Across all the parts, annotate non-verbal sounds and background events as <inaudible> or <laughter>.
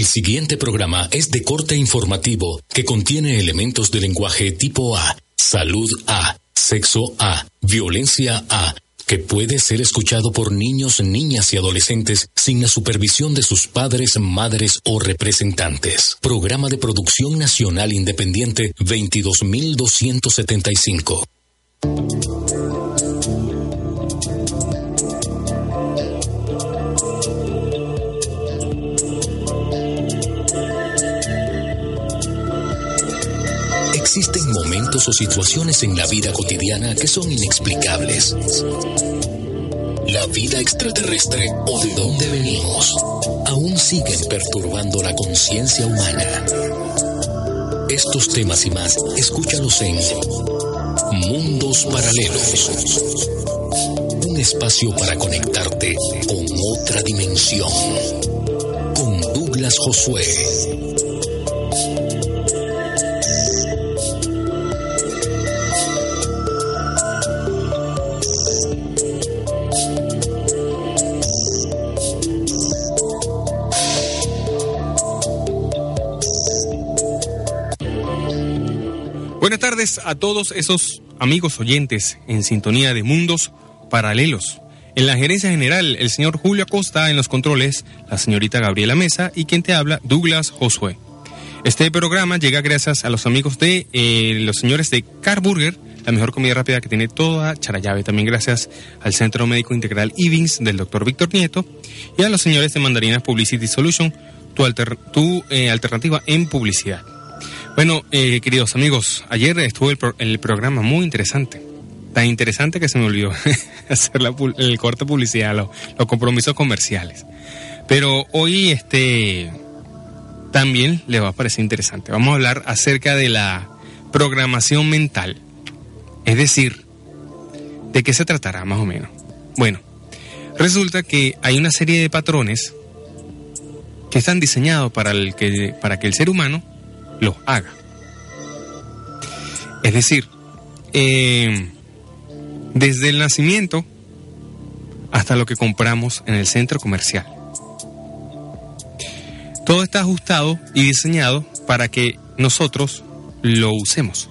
El siguiente programa es de corte informativo que contiene elementos de lenguaje tipo A, salud A, sexo A, violencia A, que puede ser escuchado por niños, niñas y adolescentes sin la supervisión de sus padres, madres o representantes. Programa de Producción Nacional Independiente 22275. O situaciones en la vida cotidiana que son inexplicables. La vida extraterrestre o de dónde venimos aún siguen perturbando la conciencia humana. Estos temas y más, escúchalos en Mundos Paralelos. Un espacio para conectarte con otra dimensión. Con Douglas Josué. Tardes a todos esos amigos oyentes en sintonía de Mundos Paralelos. En la gerencia general, el señor Julio Acosta en los controles, la señorita Gabriela Mesa y quien te habla, Douglas Josué. Este programa llega gracias a los amigos de eh, los señores de Carburger, la mejor comida rápida que tiene toda Charayave. También gracias al Centro Médico Integral IVINS del doctor Víctor Nieto y a los señores de Mandarinas Publicity Solution, tu, eh, alternativa en publicidad. Bueno, eh, queridos amigos, ayer estuvo el, pro- el programa muy interesante. Tan interesante que se me olvidó <laughs> hacer la el corte publicidad, lo- los compromisos comerciales. Pero hoy este también le va a parecer interesante. Vamos a hablar acerca de la programación mental. Es decir, ¿de qué se tratará más o menos? Bueno, resulta que hay una serie de patrones que están diseñados para, el que, para que el ser humano los haga. Es decir, eh, desde el nacimiento hasta lo que compramos en el centro comercial. Todo está ajustado y diseñado para que nosotros lo usemos.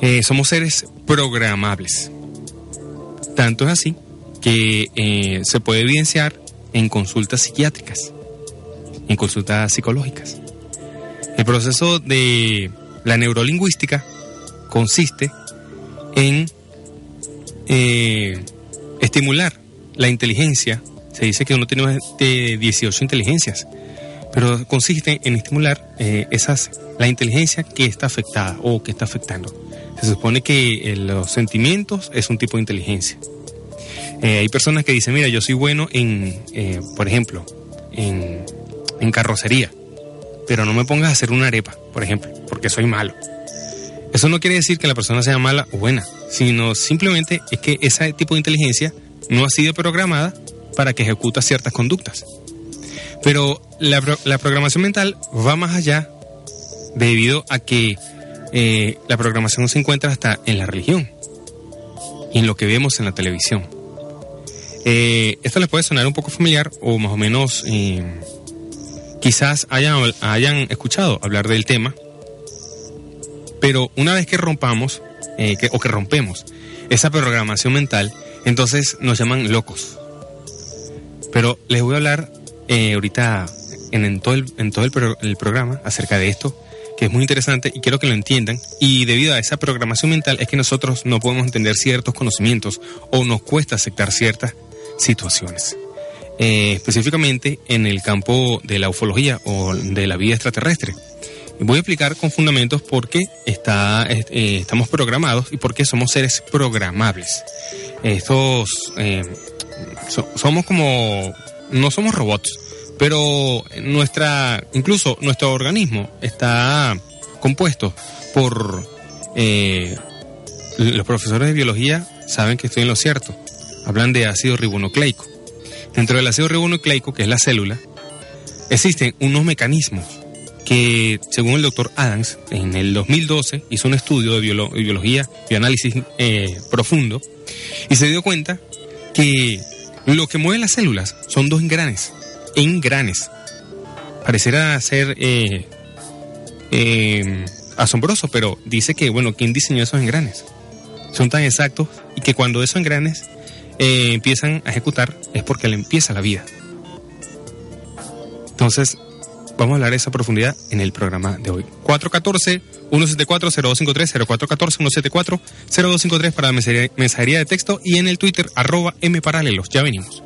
Eh, somos seres programables. Tanto es así que eh, se puede evidenciar en consultas psiquiátricas, en consultas psicológicas. El proceso de la neurolingüística consiste en eh, estimular la inteligencia. Se dice que uno tiene más de 18 inteligencias, pero consiste en estimular eh, esas, la inteligencia que está afectada o que está afectando. Se supone que eh, los sentimientos es un tipo de inteligencia. Hay personas que dicen, mira, yo soy bueno en, por ejemplo, en carrocería, pero no me pongas a hacer una arepa, por ejemplo, porque soy malo. Eso no quiere decir que la persona sea mala o buena, sino simplemente es que ese tipo de inteligencia no ha sido programada para que ejecuta ciertas conductas. Pero la, pro- la programación mental va más allá debido a que eh, la programación se encuentra hasta en la religión y en lo que vemos en la televisión. Eh, esto les puede sonar un poco familiar o más o menos eh, quizás hayan, escuchado hablar del tema, pero una vez que rompamos eh, o que rompemos esa programación mental, entonces nos llaman locos. Pero les voy a hablar eh, ahorita en, en todo, el, en todo el, pro- el programa acerca de esto, que es muy interesante y quiero que lo entiendan. Y debido a esa programación mental es que nosotros no podemos entender ciertos conocimientos o nos cuesta aceptar ciertas situaciones. Eh, específicamente en el campo de la ufología o de la vida extraterrestre. Voy a explicar con fundamentos por qué está, eh, estamos programados y por qué somos seres programables. Estos eh, so- somos como no somos robots, pero nuestra incluso nuestro organismo está compuesto por los profesores de biología saben que estoy en lo cierto. Hablan de ácido ribonucleico. Dentro del ácido ribonucleico, que es la célula, existen unos mecanismos que, según el doctor Adams, en el 2012 hizo un estudio de biolo- biología y análisis eh, profundo y se dio cuenta que lo que mueve las células son dos engranes, engranes, pareciera ser eh, eh, asombroso, pero dice que, bueno, ¿quién diseñó esos engranes? Son tan exactos y que cuando esos engranes eh, empiezan a ejecutar es porque le empieza la vida. Entonces, vamos a hablar de esa profundidad en el programa de hoy. 414-174-0253, 0414-174-0253 para la mensajería de texto y en el Twitter arroba mparalelos. Ya venimos.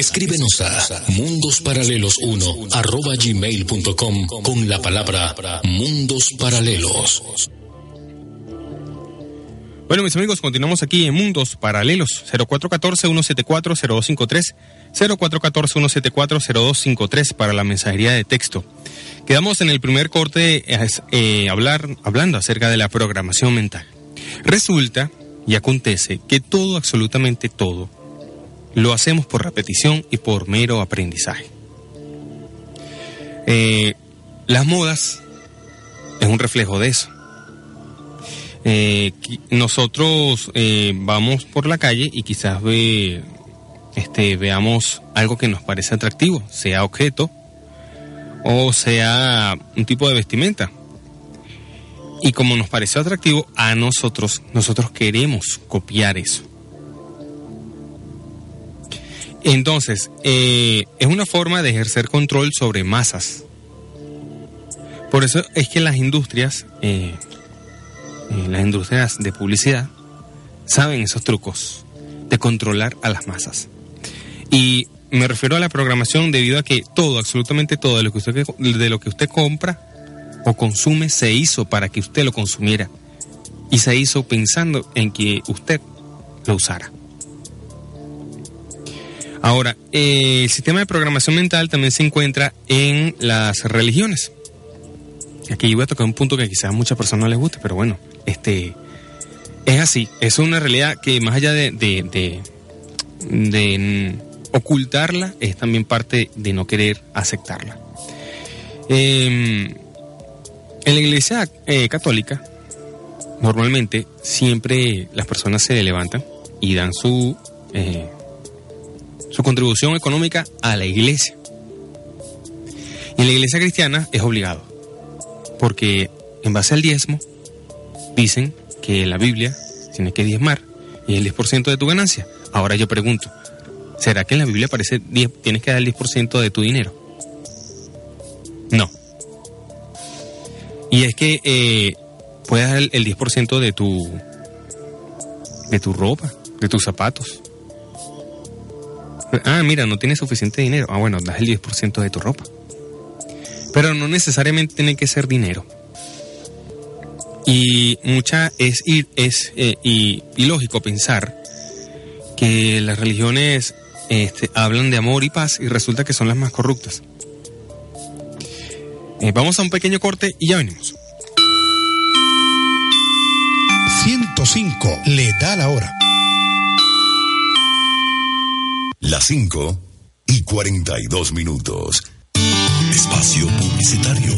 Escríbenos a mundosparalelos1 arroba gmail.com con la palabra Mundos Paralelos. Bueno, mis amigos, continuamos aquí en Mundos Paralelos. 0414-174-0253, 0414-174-0253 para la mensajería de texto. Quedamos en el primer corte eh, hablar, hablando acerca de la programación mental. Resulta y acontece que todo, absolutamente todo, lo hacemos por repetición y por mero aprendizaje. Eh, las modas es un reflejo de eso. Eh, nosotros eh, vamos por la calle y quizás ve, este, veamos algo que nos parece atractivo, sea objeto o sea un tipo de vestimenta. Y como nos pareció atractivo a nosotros, nosotros queremos copiar eso. Entonces, eh, es una forma de ejercer control sobre masas. Por eso es que las industrias, eh, eh, las industrias de publicidad, saben esos trucos de controlar a las masas. Y me refiero a la programación debido a que todo, absolutamente todo de lo que usted, de lo que usted compra o consume se hizo para que usted lo consumiera. Y se hizo pensando en que usted lo usara. Ahora, eh, el sistema de programación mental también se encuentra en las religiones. Aquí voy a tocar un punto que quizás a muchas personas no les guste, pero bueno, este es así. Es una realidad que más allá de, de, de, ocultarla, es también parte de no querer aceptarla. Em, en la iglesia eh, católica, normalmente siempre las personas se levantan y dan su eh, su contribución económica a la iglesia. Y en la iglesia cristiana es obligado, porque en base al diezmo dicen que la Biblia tiene que diezmar y el 10% de tu ganancia. Ahora yo pregunto, ¿será que en la Biblia aparece 10, tienes que dar el 10% de tu dinero? No. Y es que eh, puedes dar el, el 10% de tu de tu ropa, de tus zapatos, Ah, mira, no tienes suficiente dinero. Ah, bueno, das el 10% de tu ropa. Pero no necesariamente tiene que ser dinero. Y mucha es ir, es eh, y, lógico pensar que las religiones este, hablan de amor y paz y resulta que son las más corruptas. Eh, vamos a un pequeño corte y ya venimos. 105 le da la hora. Las 5 y 42 minutos. Espacio publicitario.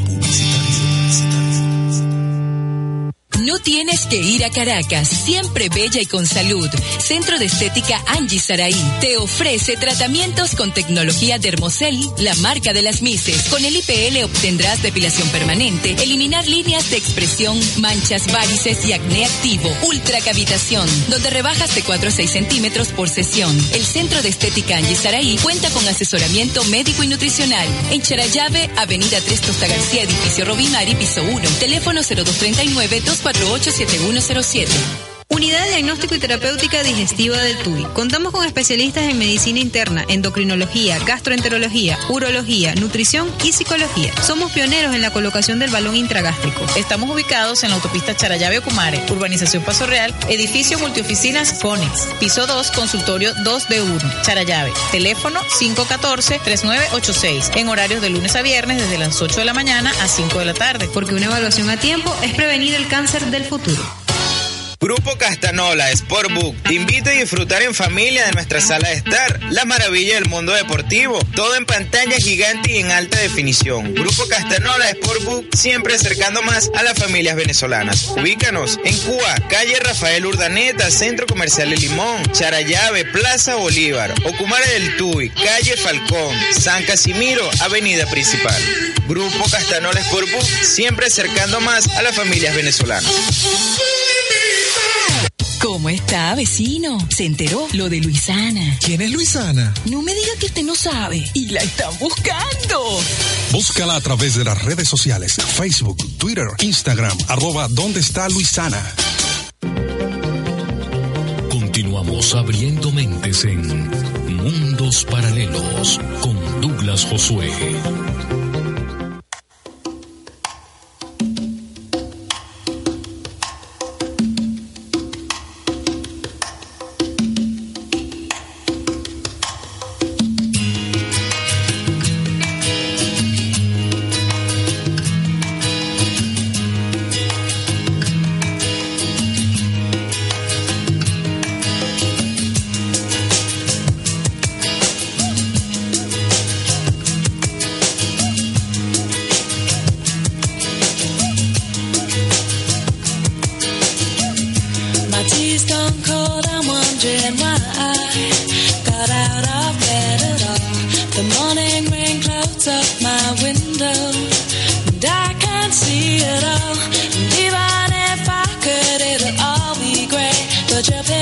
No tienes que ir a Caracas, siempre bella y con salud. Centro de Estética Angie Saraí te ofrece tratamientos con tecnología Dermocel, la marca de las Mises. Con el IPL obtendrás depilación permanente, eliminar líneas de expresión, manchas, varices y acné activo, ultracavitación, donde rebajas de 4 a 6 centímetros por sesión. El Centro de Estética Angie Saraí cuenta con asesoramiento médico y nutricional. En Charayave, Avenida 3 Tosta García, edificio Robimari, piso 1. Teléfono 0239 24 487107. Unidad de Diagnóstico y Terapéutica Digestiva del TUI. Contamos con especialistas en medicina interna, endocrinología, gastroenterología, urología, nutrición y psicología. Somos pioneros en la colocación del balón intragástrico. Estamos ubicados en la autopista Charallave Ocumare, Urbanización Paso Real, edificio multioficinas Conex, piso 2, consultorio 2B1, Charallave. Teléfono 514-3986, en horarios de lunes a viernes desde las 8 de la mañana a 5 de la tarde. Porque una evaluación a tiempo es prevenir el cáncer del futuro. Grupo Castanola Sportbook te invita a disfrutar en familia de nuestra sala de estar, la maravilla del mundo deportivo, todo en pantalla gigante y en alta definición. Grupo Castanola Sportbook siempre acercando más a las familias venezolanas. Ubícanos en Cuba, calle Rafael Urdaneta, Centro Comercial El Limón, Charayave, Plaza Bolívar, Ocumare del Tuy, calle Falcón, San Casimiro, Avenida Principal. Grupo Castanola Sportbook siempre acercando más a las familias venezolanas. ¿Cómo está, vecino? ¿Se enteró lo de Luisana? ¿Quién es Luisana? No me diga que usted no sabe. Y la están buscando. Búscala a través de las redes sociales, Facebook, Twitter, Instagram, arroba ¿Dónde está Luisana? Continuamos abriendo mentes en Mundos Paralelos con Douglas Josué.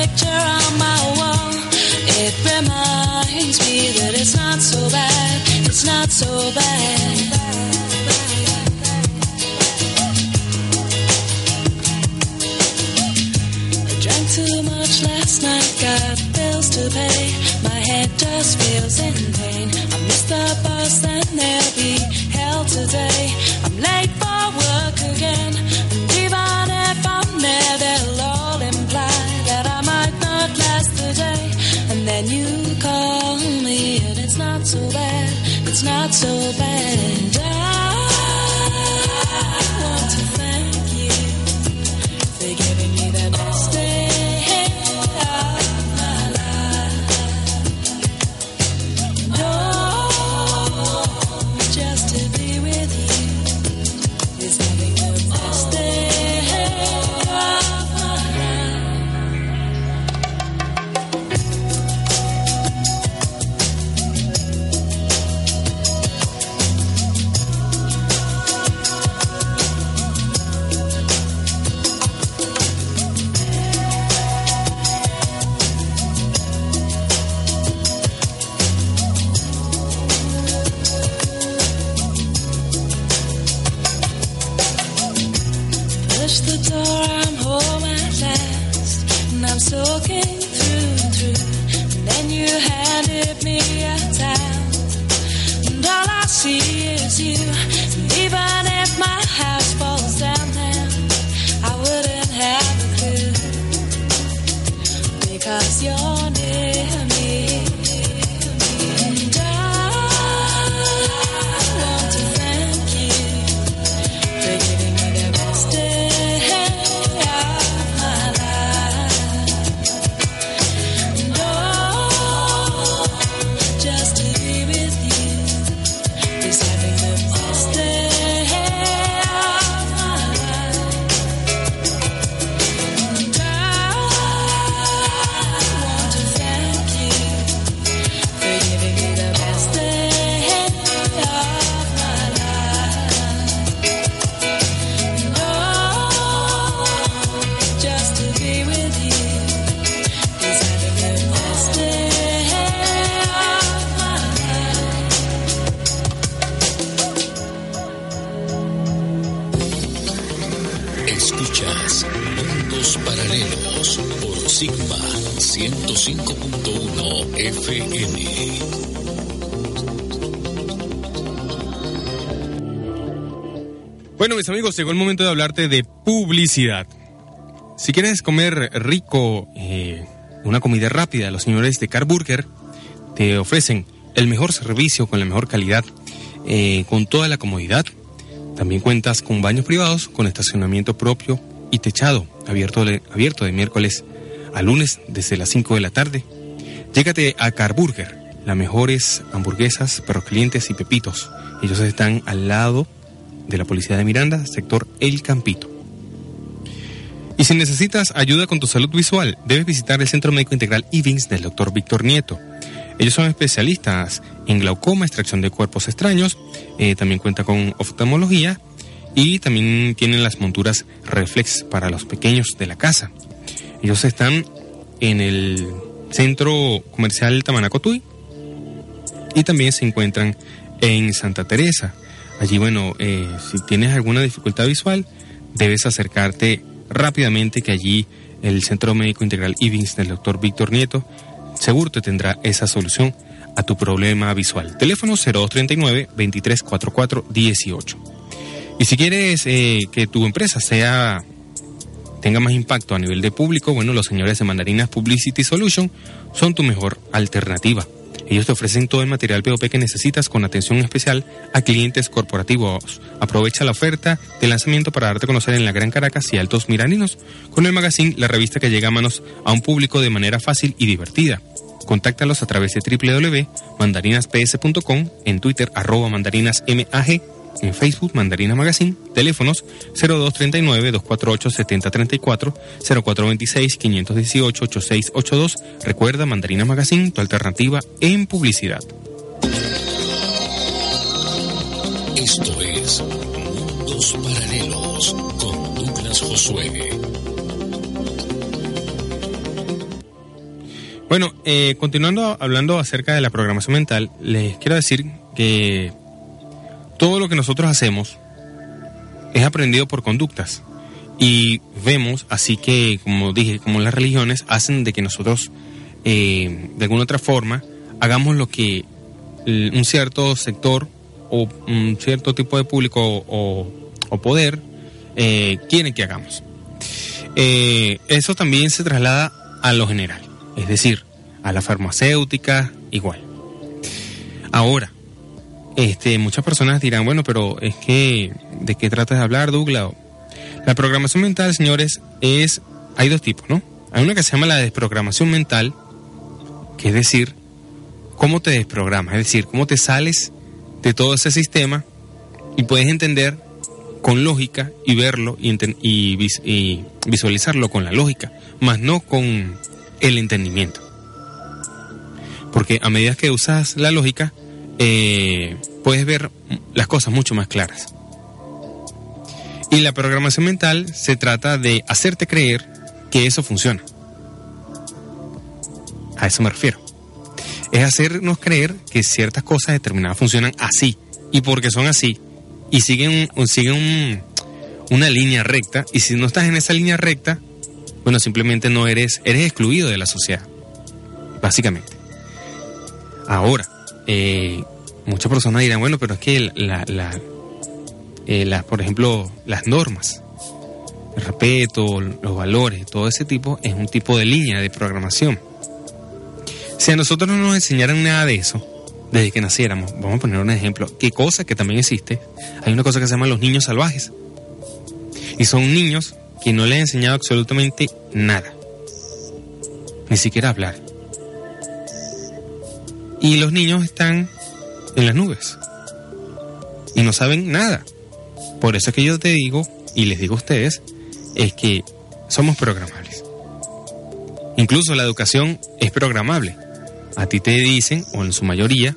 Picture on my wall, it reminds me that it's not so bad. It's not so bad. I drank too much last night, got bills to pay. My head just feels in pain. I missed the bus and there'll be hell today. Not so bad. Llegó el momento de hablarte de publicidad. Si quieres comer rico, eh, una comida rápida, los señores de Car Burger te ofrecen el mejor servicio con la mejor calidad, eh, con toda la comodidad. También cuentas con baños privados, con estacionamiento propio y techado, abierto abierto de miércoles a lunes desde las 5 de la tarde. Llégate a Car Burger, las mejores hamburguesas, perros clientes y pepitos. Ellos están al lado de la Policía de Miranda, sector El Campito. Y si necesitas ayuda con tu salud visual, debes visitar el Centro Médico Integral IVINS del Dr. Víctor Nieto. Ellos son especialistas en glaucoma, extracción de cuerpos extraños, eh, también cuenta con oftalmología y también tienen las monturas reflex para los pequeños de la casa. Ellos están en el Centro Comercial Tamanacotuy y también se encuentran en Santa Teresa. Allí, bueno, eh, si tienes alguna dificultad visual, debes acercarte rápidamente que allí el Centro Médico Integral IVINS del doctor Víctor Nieto seguro te tendrá esa solución a tu problema visual. Teléfono 0239-2344-18. Y si quieres eh, que tu empresa sea tenga más impacto a nivel de público, bueno, los señores de Mandarinas Publicity Solution son tu mejor alternativa. Ellos te ofrecen todo el material POP que necesitas con atención especial a clientes corporativos. Aprovecha la oferta de lanzamiento para darte a conocer en la Gran Caracas y Altos Miraninos con el magazine La Revista que llega a manos a un público de manera fácil y divertida. Contáctalos a través de www.mandarinasps.com, en Twitter arroba mandarinasmag en Facebook, Mandarina Magazine, teléfonos 0239-248-7034, 0426-518-8682. Recuerda, Mandarina Magazine, tu alternativa en publicidad. Esto es Mundos Paralelos con Douglas Josué. Bueno, eh, continuando hablando acerca de la programación mental, les quiero decir que todo lo que nosotros hacemos es aprendido por conductas. Y vemos, así que, como dije, como las religiones hacen de que nosotros, eh, de alguna otra forma, hagamos lo que un cierto sector o un cierto tipo de público o, o poder eh, quieren que hagamos. Eh, eso también se traslada a lo general, es decir, a la farmacéutica igual. Ahora, este, muchas personas dirán, bueno, pero es que, ¿de qué tratas de hablar, Douglas? La programación mental, señores, es, hay dos tipos, ¿no? Hay una que se llama la desprogramación mental, que es decir, cómo te desprogramas, es decir, cómo te sales de todo ese sistema y puedes entender con lógica y verlo y, y visualizarlo con la lógica, más no con el entendimiento. Porque a medida que usas la lógica, eh, puedes ver las cosas mucho más claras. Y la programación mental se trata de hacerte creer que eso funciona. A eso me refiero. Es hacernos creer que ciertas cosas determinadas funcionan así. Y porque son así. Y siguen, siguen un- una línea recta. Y si no estás en esa línea recta, bueno, simplemente no eres, eres excluido de la sociedad. Básicamente. Ahora, eh, muchas personas dirán, bueno, pero es que la, la- eh, por ejemplo, las normas, el respeto, los valores, todo ese tipo es un tipo de línea de programación. Si a nosotros no nos enseñaran nada de eso, desde que naciéramos, vamos a poner un ejemplo, qué cosa que también existe, hay una cosa que se llama los niños salvajes. Y son niños que no les han enseñado absolutamente nada, ni siquiera hablar. Y los niños están en las nubes y no saben nada. Por eso es que yo te digo y les digo a ustedes es que somos programables. Incluso la educación es programable. A ti te dicen, o en su mayoría,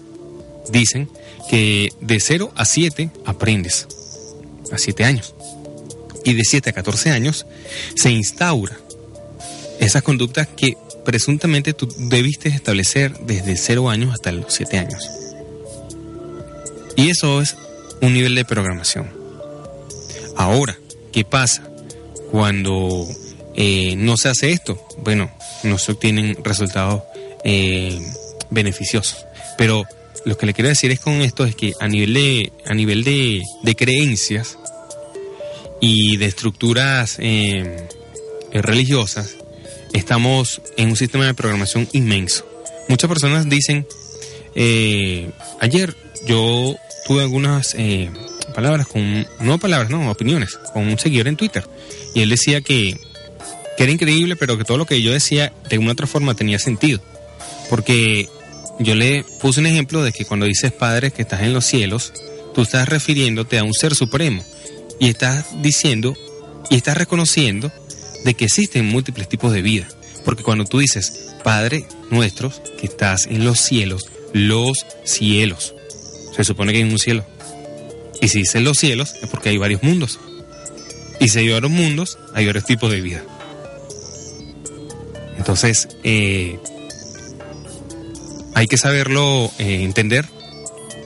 dicen que de 0 a 7 aprendes. A 7 años. Y de 7 a 14 años se instaura esas conductas que presuntamente tú debiste establecer desde 0 años hasta los 7 años. Y eso es un nivel de programación. Ahora, ¿qué pasa cuando eh, no se hace esto? Bueno, no se obtienen resultados eh, beneficiosos. Pero lo que le quiero decir es con esto es que a nivel de, a nivel de, de creencias y de estructuras eh, religiosas, estamos en un sistema de programación inmenso. Muchas personas dicen, eh, ayer yo tuve algunas eh, palabras con, no palabras, no, opiniones, con un seguidor en Twitter. Y él decía que, que era increíble, pero que todo lo que yo decía de alguna otra forma tenía sentido. Porque yo le puse un ejemplo de que cuando dices Padre que estás en los cielos, tú estás refiriéndote a un ser supremo. Y estás diciendo y estás reconociendo de que existen múltiples tipos de vida. Porque cuando tú dices, Padre nuestro, que estás en los cielos, los cielos, se supone que hay un cielo. Y si dices los cielos, es porque hay varios mundos. Y si hay varios mundos, hay varios tipos de vida. Entonces, eh, hay que saberlo eh, entender,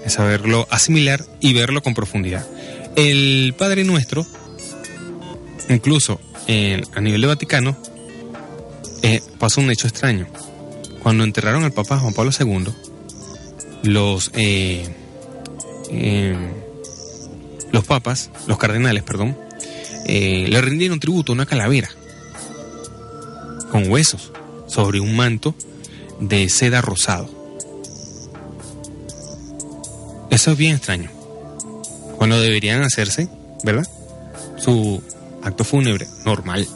saberlo asimilar y verlo con profundidad. El Padre Nuestro, incluso en- a nivel de Vaticano, eh, pasó un hecho extraño. Cuando enterraron al Papa Juan Pablo II, los, eh, eh, los papas, los cardenales, perdón, eh, le rindieron tributo a una calavera con huesos sobre un manto de seda rosado. Eso es bien extraño. Cuando deberían hacerse, ¿verdad? Su acto fúnebre normal.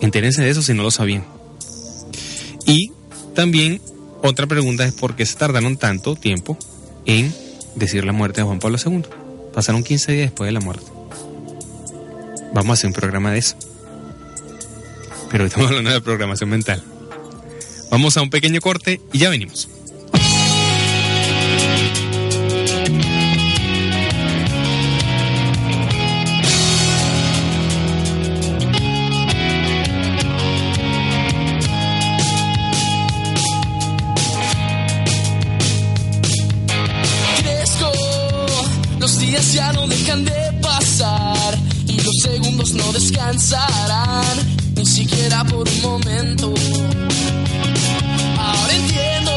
Entérense de eso si no lo sabían. Y también otra pregunta es por qué se tardaron tanto tiempo en decir la muerte de Juan Pablo II. Pasaron 15 días después de la muerte. Vamos a hacer un programa de eso. Pero estamos hablando de programación mental. Vamos a un pequeño corte y ya venimos. Ni siquiera por un momento. Ahora entiendo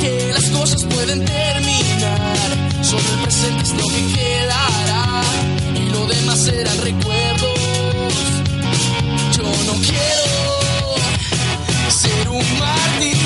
que las cosas pueden terminar, solo el presente es lo que quedará y lo demás serán recuerdos. Yo no quiero ser un mártir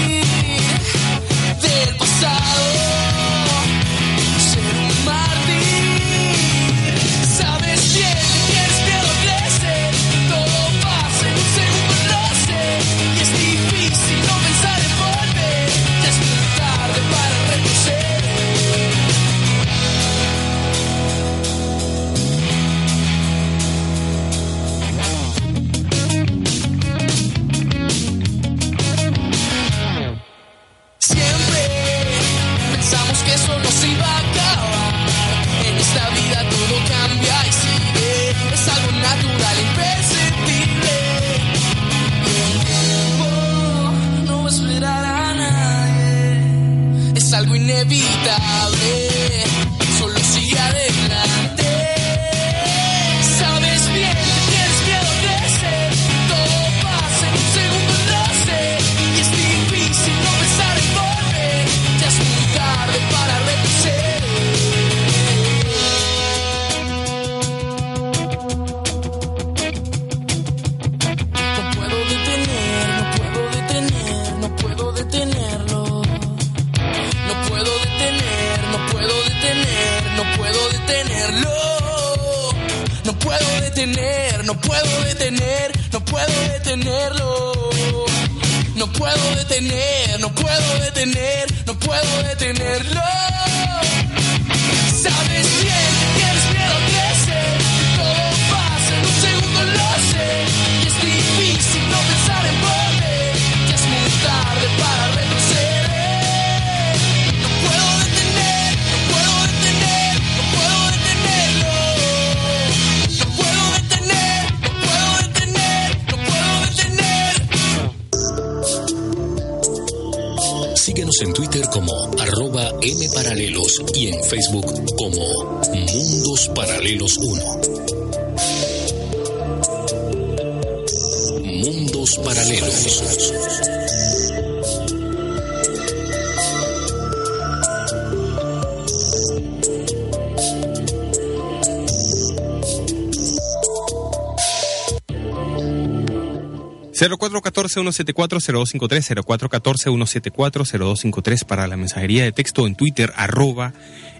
0414-174-0253, 0414-174-0253 para la mensajería de texto en Twitter, arroba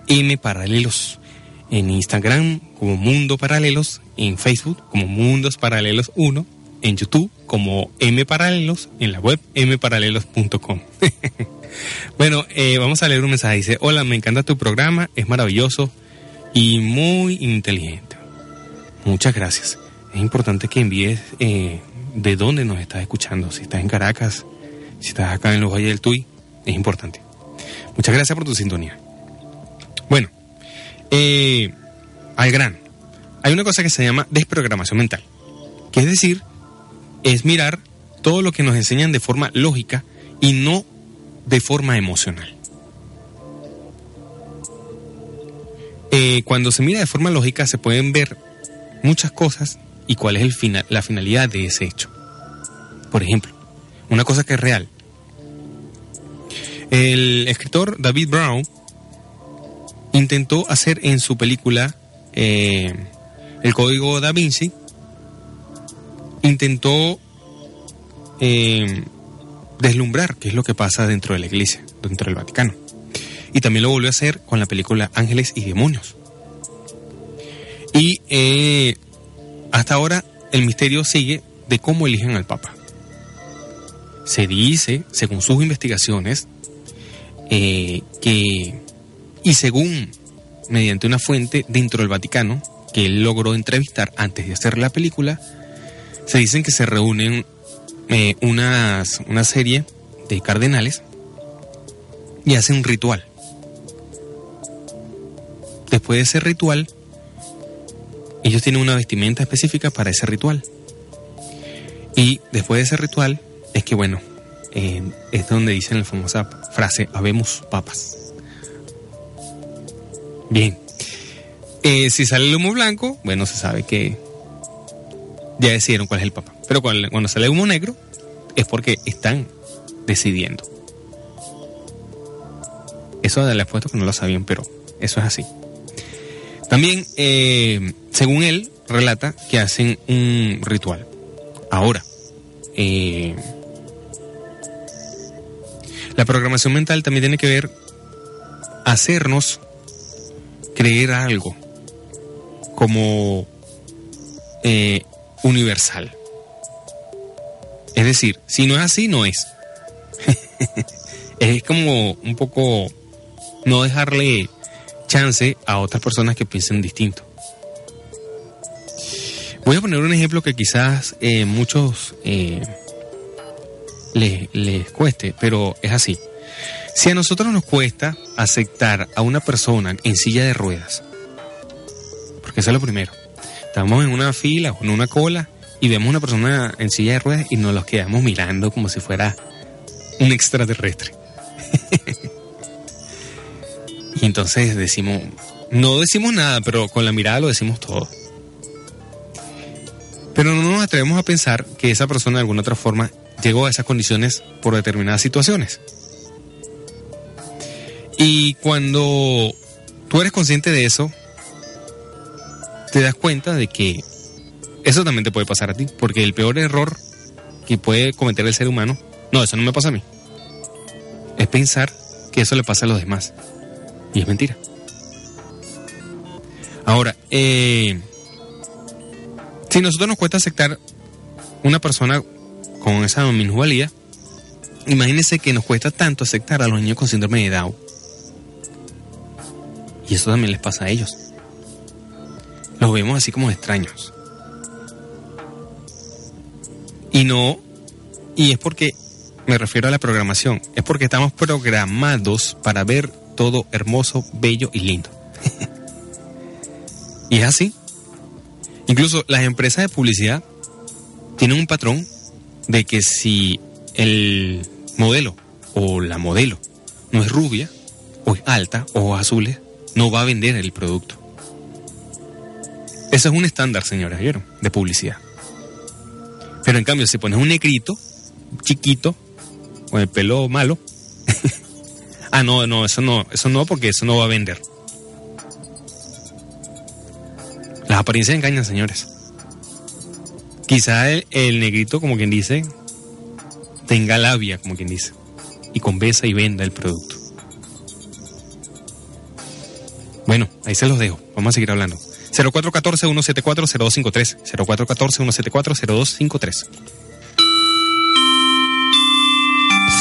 mparalelos. En Instagram como Mundo Paralelos, en Facebook como Mundos Paralelos 1, en YouTube como M Paralelos, en la web mparalelos.com. <laughs> bueno, eh, vamos a leer un mensaje. Dice, hola, me encanta tu programa, es maravilloso y muy inteligente. Muchas gracias. Es importante que envíes eh, de dónde nos estás escuchando. Si estás en Caracas, si estás acá en los Valles del Tuy, es importante. Muchas gracias por tu sintonía. Bueno, eh, al gran. Hay una cosa que se llama desprogramación mental. Que es decir, es mirar todo lo que nos enseñan de forma lógica y no de forma emocional. Eh, cuando se mira de forma lógica se pueden ver muchas cosas y cuál es el final, la finalidad de ese hecho. Por ejemplo, una cosa que es real. El escritor David Brown intentó hacer en su película eh, El Código da Vinci, intentó eh, deslumbrar qué es lo que pasa dentro de la iglesia, dentro del Vaticano. Y también lo volvió a hacer con la película Ángeles y Demonios. Y eh, hasta ahora el misterio sigue de cómo eligen al Papa. Se dice, según sus investigaciones, eh, que Y según, mediante una fuente dentro del Vaticano, que él logró entrevistar antes de hacer la película, se dicen que se reúnen eh, unas, una serie de cardenales y hacen un ritual. Después de ese ritual, ellos tienen una vestimenta específica para ese ritual. Y después de ese ritual, es que bueno, eh, es donde dicen la famosa frase, habemos papas. Bien. Eh, si sale el humo blanco, bueno, se sabe que ya decidieron cuál es el papa. Pero cuando, sale humo negro, es porque están decidiendo. Eso le apuesto que no lo sabían, pero eso es así. También, eh, según él, relata que hacen un ritual. Ahora, eh, la programación mental también tiene que ver hacernos creer algo como eh, universal. Es decir, si no es así, no es. <laughs> es como un poco no dejarle chance a otras personas que piensen distinto. Voy a poner un ejemplo que quizás eh, muchos eh, les, cueste, pero es así. Si a nosotros nos cuesta aceptar a una persona en silla de ruedas, porque eso es lo primero, estamos en una fila o en una cola y vemos una persona en silla de ruedas y nos los quedamos mirando como si fuera un extraterrestre. <laughs> y entonces decimos, no decimos nada, pero con la mirada lo decimos todo. Pero no nos atrevemos a pensar que esa persona de alguna otra forma llegó a esas condiciones por determinadas situaciones. Y cuando tú eres consciente de eso, te das cuenta de que eso también te puede pasar a ti, porque el peor error que puede cometer el ser humano, no, eso no me pasa a mí, es pensar que eso le pasa a los demás. Y es mentira. Ahora, eh, si nosotros nos cuesta aceptar una persona con esa minusvalía, imagínense que nos cuesta tanto aceptar a los niños con síndrome de Down. Y eso también les pasa a ellos. Los vemos así como extraños. Y no, y es porque me refiero a la programación, es porque estamos programados para ver todo hermoso, bello y lindo. <laughs> y es así. Incluso las empresas de publicidad tienen un patrón de que si el modelo o la modelo no es rubia, o es alta, o azules, no va a vender el producto. Eso es un estándar, señores, ¿vieron? De publicidad. Pero en cambio, si pones un negrito, chiquito, con el pelo malo, <laughs> ah, no, no, eso no, eso no, porque eso no va a vender. Las apariencias engañan, señores. Quizá el, el negrito, como quien dice, tenga labia, como quien dice, y convenza y venda el producto. Bueno, ahí se los dejo. Vamos a seguir hablando. 0414-174-0253. 0414-174-0253.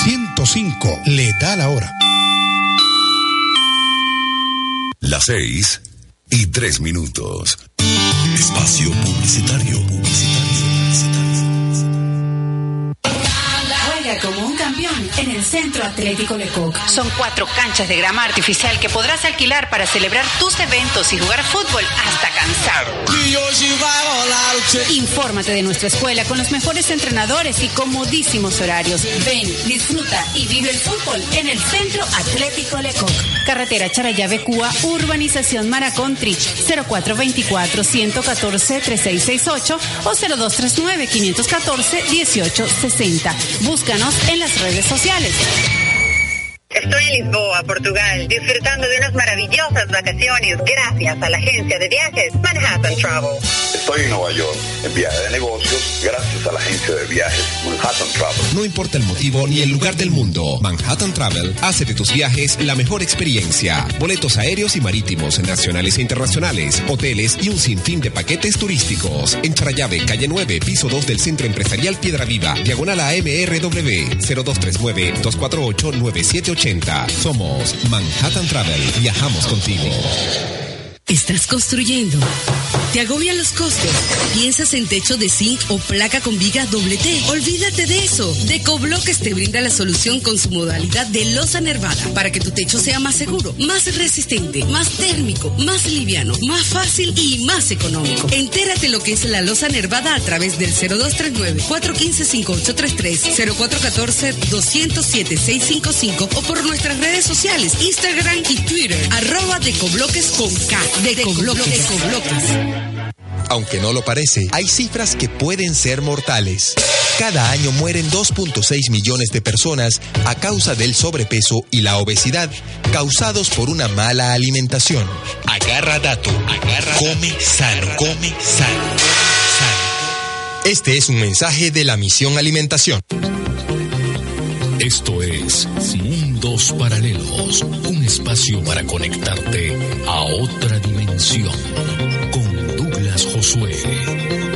105 le da la hora. Las seis y tres minutos. Espacio publicitario. Juega en el Centro Atlético Lecoq. Son cuatro canchas de grama artificial que podrás alquilar para celebrar tus eventos y jugar fútbol hasta cansar. Infórmate de nuestra escuela con los mejores entrenadores y comodísimos horarios. Ven, disfruta y vive el fútbol en el Centro Atlético Lecoq. Carretera Charayave Cúa, Urbanización Maracón Trich, 0424-114-3668 o 0239-514-1860. Búscanos en las redes sociales. Estoy en Lisboa, Portugal, disfrutando de unas maravillosas vacaciones gracias a la agencia de viajes Manhattan Travel. Estoy en Nueva York en viaje de negocios gracias a la agencia de viajes Manhattan Travel. No importa el motivo ni el lugar del mundo, Manhattan Travel hace de tus viajes la mejor experiencia. Boletos aéreos y marítimos nacionales e internacionales, hoteles y un sinfín de paquetes turísticos. En Charallave, calle 9, piso 2 del Centro Empresarial Piedra Viva, diagonal a MRW 0239-248-9780. Somos Manhattan Travel. Viajamos contigo. Estás construyendo. ¿Te agobian los costos? ¿Piensas en techo de zinc o placa con viga doble T? Olvídate de eso. Decobloques te brinda la solución con su modalidad de losa nervada para que tu techo sea más seguro, más resistente, más térmico, más liviano, más fácil y más económico. Entérate lo que es la losa nervada a través del 0239-415-5833, 0414-207-655 o por nuestras redes sociales, Instagram y Twitter, arroba Decobloques con. Decobloques. Decobloques. Aunque no lo parece, hay cifras que pueden ser mortales. Cada año mueren 2.6 millones de personas a causa del sobrepeso y la obesidad causados por una mala alimentación. Agarra dato, agarra come sano, come sano. sano. Este es un mensaje de la misión alimentación. Esto es Mundos Paralelos, un espacio para conectarte a otra dimensión con Douglas Josué.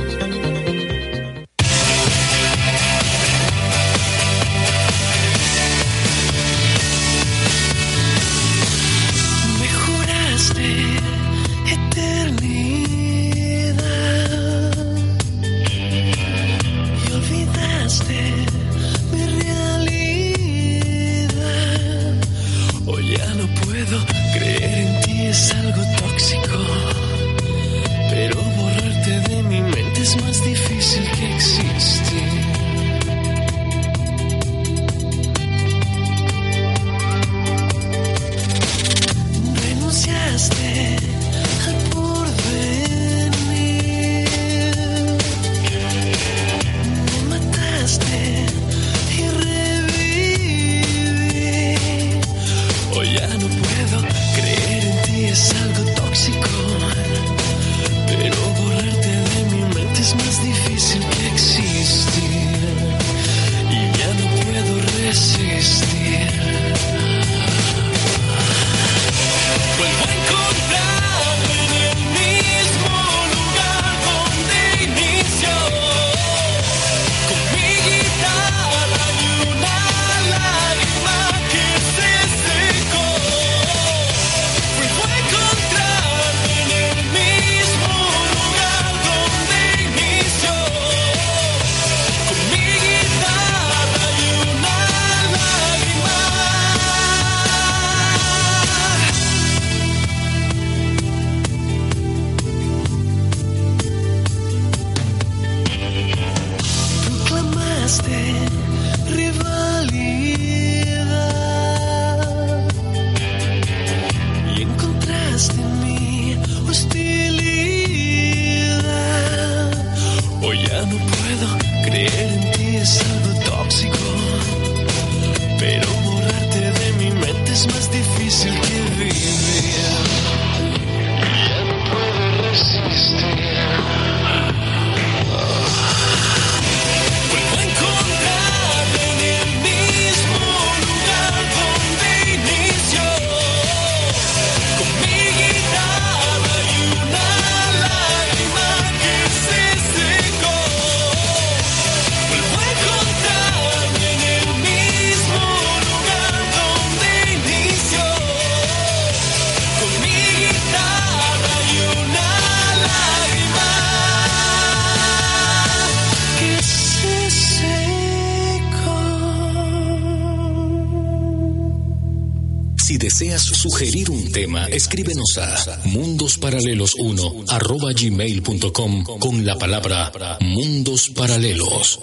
Escríbenos a mundosparalelos1 arroba gmail.com con la palabra Mundos Paralelos.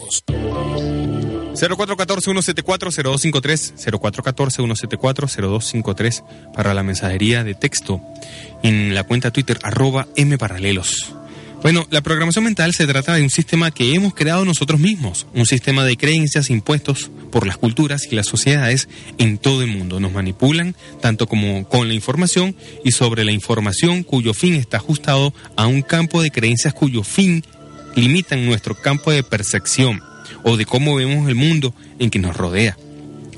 0414-174-0253, 0414-174-0253 para la mensajería de texto en la cuenta Twitter arroba mparalelos. Bueno, la programación mental se trata de un sistema que hemos creado nosotros mismos, un sistema de creencias impuestos por las culturas y las sociedades en todo el mundo. Nos manipulan tanto como con la información y sobre la información cuyo fin está ajustado a un campo de creencias cuyo fin limitan nuestro campo de percepción o de cómo vemos el mundo en que nos rodea.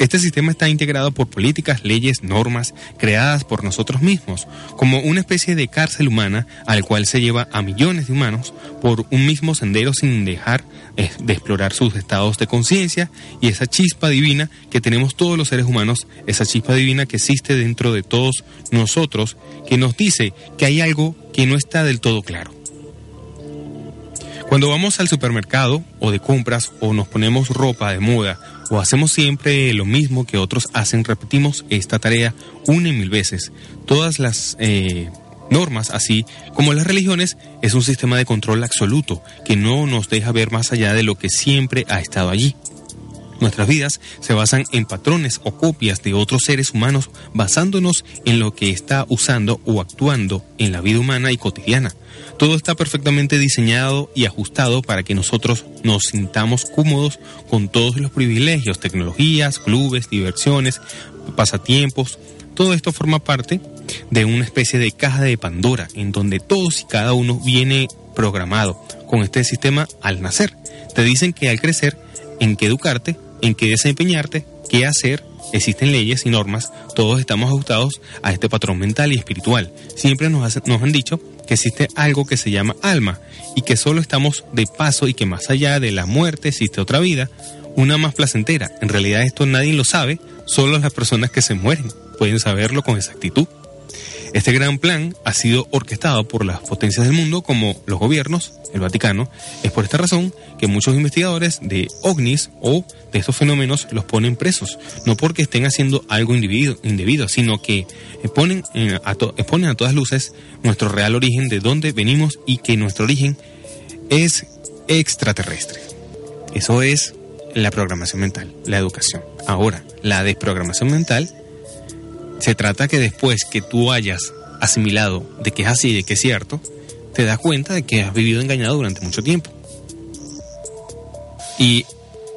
Este sistema está integrado por políticas, leyes, normas creadas por nosotros mismos, como una especie de cárcel humana al cual se lleva a millones de humanos por un mismo sendero sin dejar eh, de explorar sus estados de conciencia y esa chispa divina que tenemos todos los seres humanos, esa chispa divina que existe dentro de todos nosotros, que nos dice que hay algo que no está del todo claro. Cuando vamos al supermercado o de compras o nos ponemos ropa de moda o hacemos siempre lo mismo que otros hacen, repetimos esta tarea una y mil veces. Todas las eh, normas, así como las religiones, es un sistema de control absoluto que no nos deja ver más allá de lo que siempre ha estado allí. Nuestras vidas se basan en patrones o copias de otros seres humanos basándonos en lo que está usando o actuando en la vida humana y cotidiana. Todo está perfectamente diseñado y ajustado para que nosotros nos sintamos cómodos con todos los privilegios, tecnologías, clubes, diversiones, pasatiempos. Todo esto forma parte de una especie de caja de Pandora en donde todos y cada uno viene programado con este sistema al nacer. Te dicen que al crecer, en qué educarte, en qué desempeñarte, qué hacer, existen leyes y normas, todos estamos ajustados a este patrón mental y espiritual. Siempre nos, han dicho que existe algo que se llama alma y que solo estamos de paso y que más allá de la muerte existe otra vida, una más placentera. En realidad esto nadie lo sabe, solo las personas que se mueren pueden saberlo con exactitud. Este gran plan ha sido orquestado por las potencias del mundo como los gobiernos, el Vaticano. Es por esta razón que muchos investigadores de ovnis o de estos fenómenos los ponen presos, no porque estén haciendo algo indebido, indebido sino que ponen, eh, a exponen a todas luces nuestro real origen, de dónde venimos y que nuestro origen es extraterrestre. Eso es la programación mental, la educación. Ahora, la desprogramación mental se trata que después que tú hayas asimilado de que es así, de que es cierto, te das cuenta de que has vivido engañado durante mucho tiempo. Y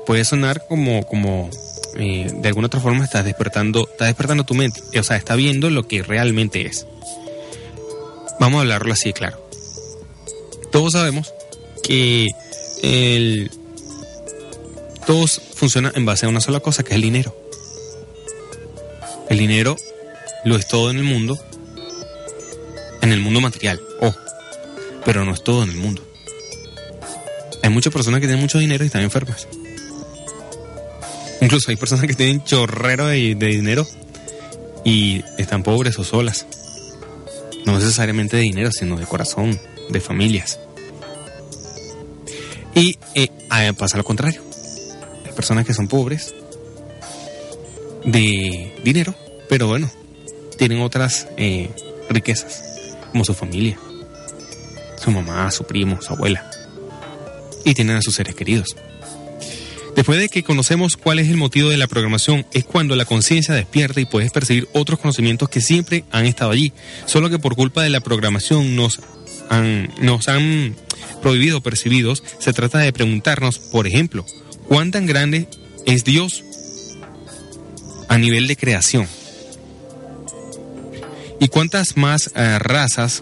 puede sonar como, como eh, de alguna otra forma estás despertando, estás despertando tu mente, o sea, está viendo lo que realmente es. Vamos a hablarlo así, claro. Todos sabemos que el, todos funcionan en base a una sola cosa, que es el dinero. El dinero lo es todo en el mundo, en el mundo material, ojo, pero no es todo en el mundo. Hay muchas personas que tienen mucho dinero y están enfermas. Incluso hay personas que tienen chorrero de, de dinero y están pobres o solas. No necesariamente de dinero, sino de corazón, de familias. Y eh, pasa lo contrario. Hay personas que son pobres de dinero, pero bueno, tienen otras eh, riquezas, como su familia, su mamá, su primo, su abuela, y tienen a sus seres queridos. Después de que conocemos cuál es el motivo de la programación, es cuando la conciencia despierta y puedes percibir otros conocimientos que siempre han estado allí, solo que por culpa de la programación nos han, nos han prohibido percibidos. Se trata de preguntarnos, por ejemplo, ¿cuán tan grande es Dios a nivel de creación? ¿Y cuántas más eh, razas,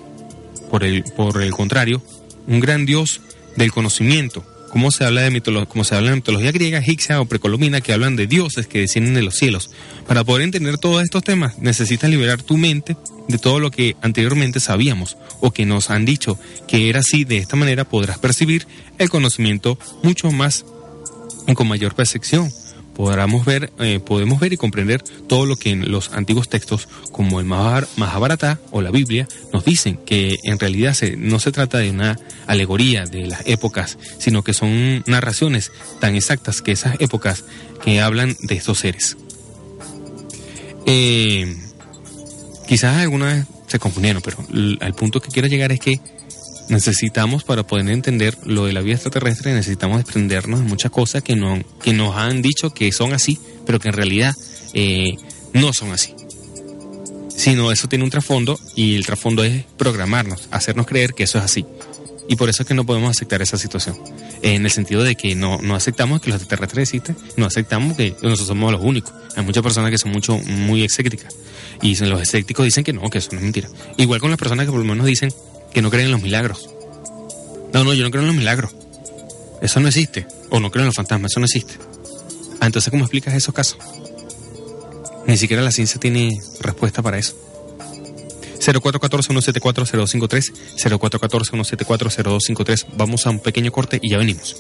por el, por el contrario, un gran Dios del conocimiento? Como se habla de mitolo- como se habla en mitología griega, egipcia o precolombina, que hablan de dioses que descienden de los cielos. Para poder entender todos estos temas, necesitas liberar tu mente de todo lo que anteriormente sabíamos o que nos han dicho que era así. De esta manera podrás percibir el conocimiento mucho más y con mayor percepción. Podremos ver, eh, podemos ver y comprender todo lo que en los antiguos textos, como el Mahabharata o la Biblia, nos dicen que en realidad no se trata de una alegoría de las épocas, sino que son narraciones tan exactas que esas épocas que hablan de estos seres. Eh, quizás alguna vez se confundieron, pero al punto que quiero llegar es que necesitamos para poder entender lo de la vida extraterrestre, necesitamos desprendernos de muchas cosas que, no, que nos han dicho que son así, pero que en realidad eh, no son así. Sino eso tiene un trasfondo y el trasfondo es programarnos, hacernos creer que eso es así. Y por eso es que no podemos aceptar esa situación. En el sentido de que no, no aceptamos que los extraterrestres existen, no aceptamos que nosotros somos los únicos. Hay muchas personas que son mucho, muy escépticas. Y los escépticos dicen que no, que eso no es mentira. Igual con las personas que por lo menos dicen que no creen en los milagros. No, no, yo no creo en los milagros. Eso no existe. O no creo en los fantasmas, eso no existe. Ah, entonces, ¿cómo explicas esos casos? Ni siquiera la ciencia tiene respuesta para eso. 0414-174-0253, 0414-174-0253. Vamos a un pequeño corte y ya venimos.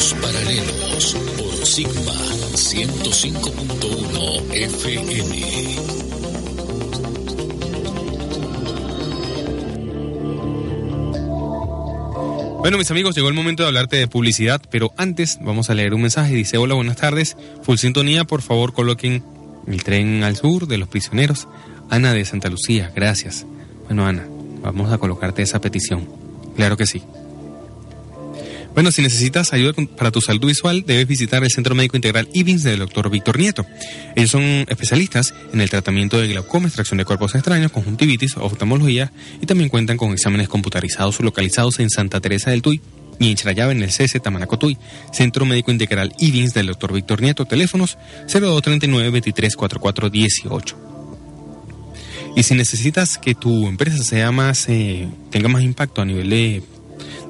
Mundos Paralelos por Sigma 105.1 FM. Bueno, mis amigos, llegó el momento de hablarte de publicidad, pero antes vamos a leer un mensaje. Dice, hola, buenas tardes. Full sintonía, por favor, coloquen el tren al sur de los prisioneros. Ana de Santa Lucía, gracias. Bueno, Ana, vamos a colocarte esa petición. Claro que sí. Bueno, si necesitas ayuda para tu salud visual, debes visitar el Centro Médico Integral IBINS del Dr. Víctor Nieto. Ellos son especialistas en el tratamiento de glaucoma, extracción de cuerpos extraños, conjuntivitis, oftalmología y también cuentan con exámenes computarizados localizados en Santa Teresa del Tuy y en Chirayave en el CS Tamanacotuy. Centro Médico Integral IBINS del Dr. Víctor Nieto. Teléfonos 0239 23 44 18. Y si necesitas que tu empresa sea más, eh, tenga más impacto a nivel de,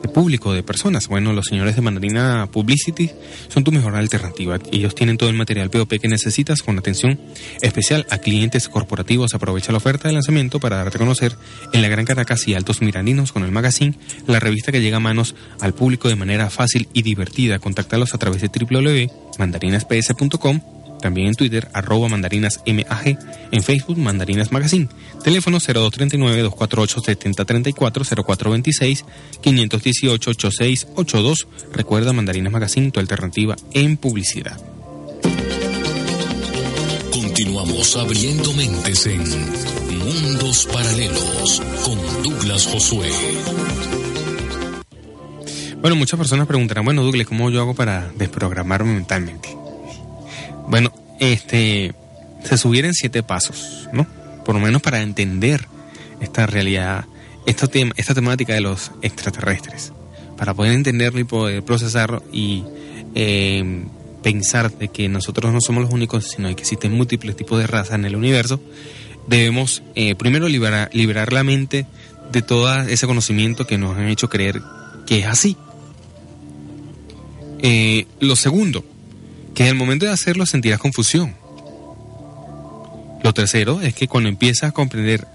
de público, de personas. Bueno, los señores de Mandarina Publicity son tu mejor alternativa. Ellos tienen todo el material POP que necesitas con atención especial a clientes corporativos. Aprovecha la oferta de lanzamiento para darte a conocer en la Gran Caracas y Altos Mirandinos con el magazine, la revista que llega a manos al público de manera fácil y divertida. Contáctalos a través de www.mandarinasps.com también en Twitter, arroba mandarinasmag, en Facebook, Mandarinas Magazine. Teléfono 0239-248-7034, 0426-518-8682. Recuerda Mandarinas Magazine, tu alternativa en publicidad. Continuamos abriendo mentes en Mundos Paralelos con Douglas Josué. Bueno, muchas personas preguntarán, bueno, Douglas, ¿cómo yo hago para desprogramarme mentalmente? Bueno, este, se subieron siete pasos, ¿no? Por lo menos para entender esta realidad, esta, tema, esta temática de los extraterrestres, para poder entenderlo y poder procesarlo y eh, pensar de que nosotros no somos los únicos, sino que existen múltiples tipos de razas en el universo, debemos eh, primero liberar, liberar la mente de todo ese conocimiento que nos han hecho creer que es así. Eh, lo segundo, que en el momento de hacerlo sentirás confusión. Lo tercero es que cuando empiezas a comprender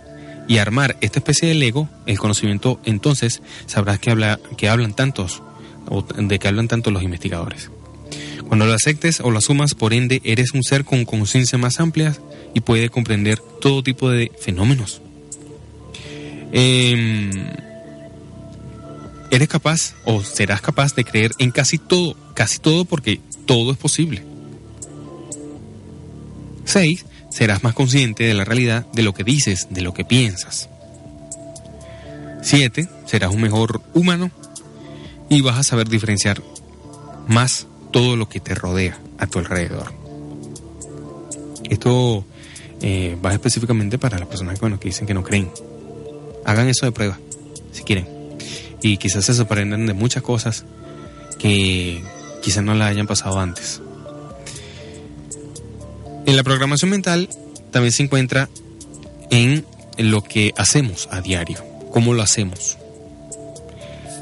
y armar esta especie de Lego, el conocimiento, entonces sabrás que, habla, que hablan tantos, o de que hablan tanto los investigadores. Cuando lo aceptes o lo asumas, por ende, eres un ser con conciencia más amplia y puede comprender todo tipo de fenómenos. Eh, eres capaz o serás capaz de creer en casi todo, casi todo porque todo es posible. 6. Serás más consciente de la realidad, de lo que dices, de lo que piensas. 7. Serás un mejor humano y vas a saber diferenciar más todo lo que te rodea a tu alrededor. Esto eh, va específicamente para las personas bueno, que dicen que no creen. Hagan eso de prueba, si quieren. Y quizás se sorprendan de muchas cosas que quizás no la hayan pasado antes. En la programación mental también se encuentra en lo que hacemos a diario, cómo lo hacemos.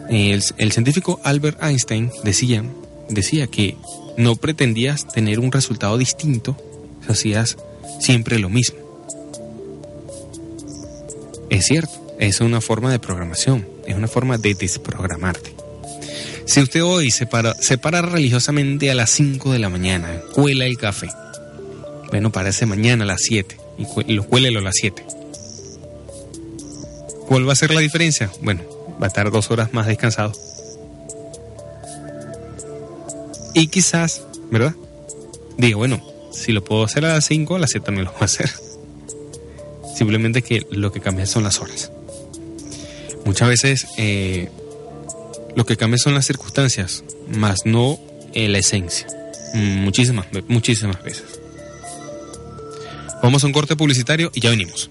El, científico Albert Einstein decía, decía que no pretendías tener un resultado distinto hacías siempre lo mismo. Es cierto, es una forma de programación, es una forma de desprogramarte. Si usted hoy se para, religiosamente a las 5 de la mañana, cuela el café. Bueno, parece mañana a las 7 y, cu- y lo cuélelo a las 7. ¿Cuál va a ser la diferencia? Bueno, va a estar dos horas más descansado. Y quizás, ¿verdad? Digo, bueno, si lo puedo hacer a las 5, a las 7 también lo puedo hacer. Simplemente que lo que cambia son las horas. Muchas veces eh, lo que cambia son las circunstancias, más no eh, la esencia. Muchísimas, muchísimas veces. Vamos a un corte publicitario y ya venimos.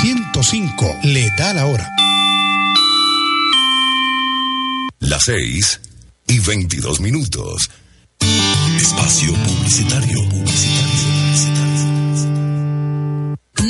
105 le da la hora. Las 6 y 22 minutos. Espacio publicitario.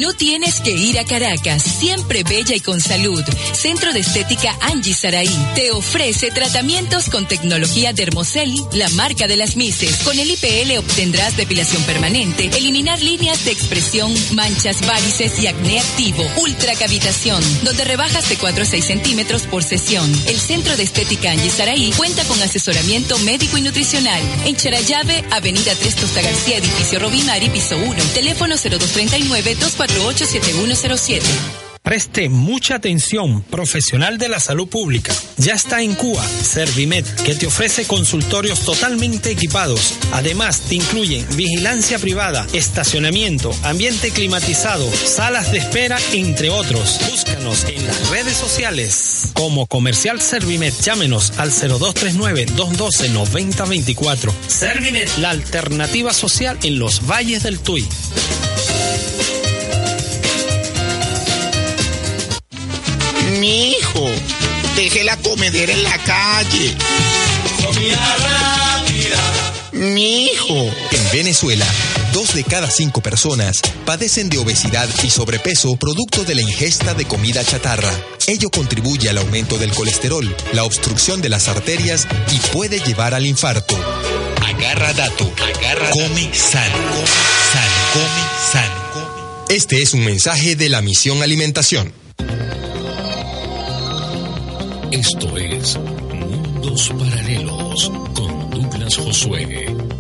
No tienes que ir a Caracas, siempre bella y con salud. Centro de Estética Angie Saraí te ofrece tratamientos con tecnología Dermocel, la marca de las Mises. Con el IPL obtendrás depilación permanente, eliminar líneas de expresión, manchas, varices y acné activo, ultracavitación, donde rebajas de 4 a 6 centímetros por sesión. El Centro de Estética Angie Saraí cuenta con asesoramiento médico y nutricional. En Charallave, Avenida 3 Costa García, edificio Robinari, piso 1. Teléfono 0239-248-7107. Preste mucha atención, profesional de la salud pública. Ya está en Cuba Servimet, que te ofrece consultorios totalmente equipados. Además, te incluyen vigilancia privada, estacionamiento, ambiente climatizado, salas de espera, entre otros. Búscanos en las redes sociales como Comercial Servimet. Llámenos al 0239-212-9024. Servimet, la alternativa social en los valles del Tuy. mi hijo. Deje la comedera en la calle. Comida Mi hijo. En Venezuela, dos de cada cinco personas padecen de obesidad y sobrepeso producto de la ingesta de comida chatarra. Ello contribuye al aumento del colesterol, la obstrucción de las arterias y puede llevar al infarto. Agarra dato. Agarra come sano. Come sano. Come sano. Este es un mensaje de la misión alimentación. Esto es Mundos Paralelos con Douglas Josué.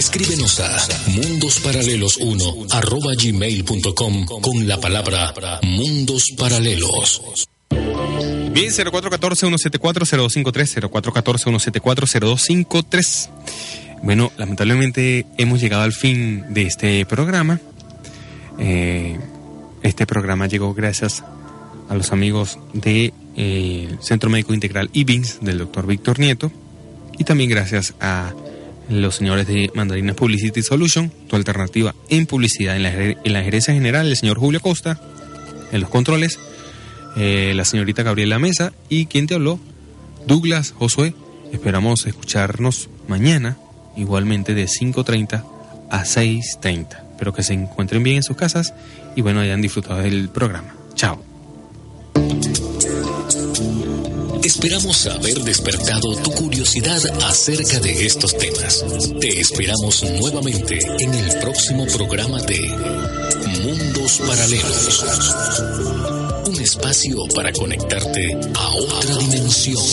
Escríbenos a mundosparalelos1 arroba gmail.com con la palabra Mundos Paralelos. Bien, 0414-174-0253, 0414-174-0253. Bueno, lamentablemente hemos llegado al fin de este programa. Eh, este programa llegó gracias a los amigos del Centro Médico Integral IBINS del doctor Víctor Nieto y también gracias a los señores de Mandarina Publicity Solution, tu alternativa en publicidad en la, en la gerencia general, el señor Julio Costa, en los controles, eh, la señorita Gabriela Mesa y quien te habló, Douglas Josué. Esperamos escucharnos mañana, igualmente de 5.30 a 6.30. Espero que se encuentren bien en sus casas y bueno, hayan disfrutado del programa. Chao. Esperamos haber despertado tu curiosidad acerca de estos temas. Te esperamos nuevamente en el próximo programa de Mundos Paralelos. Un espacio para conectarte a otra dimensión.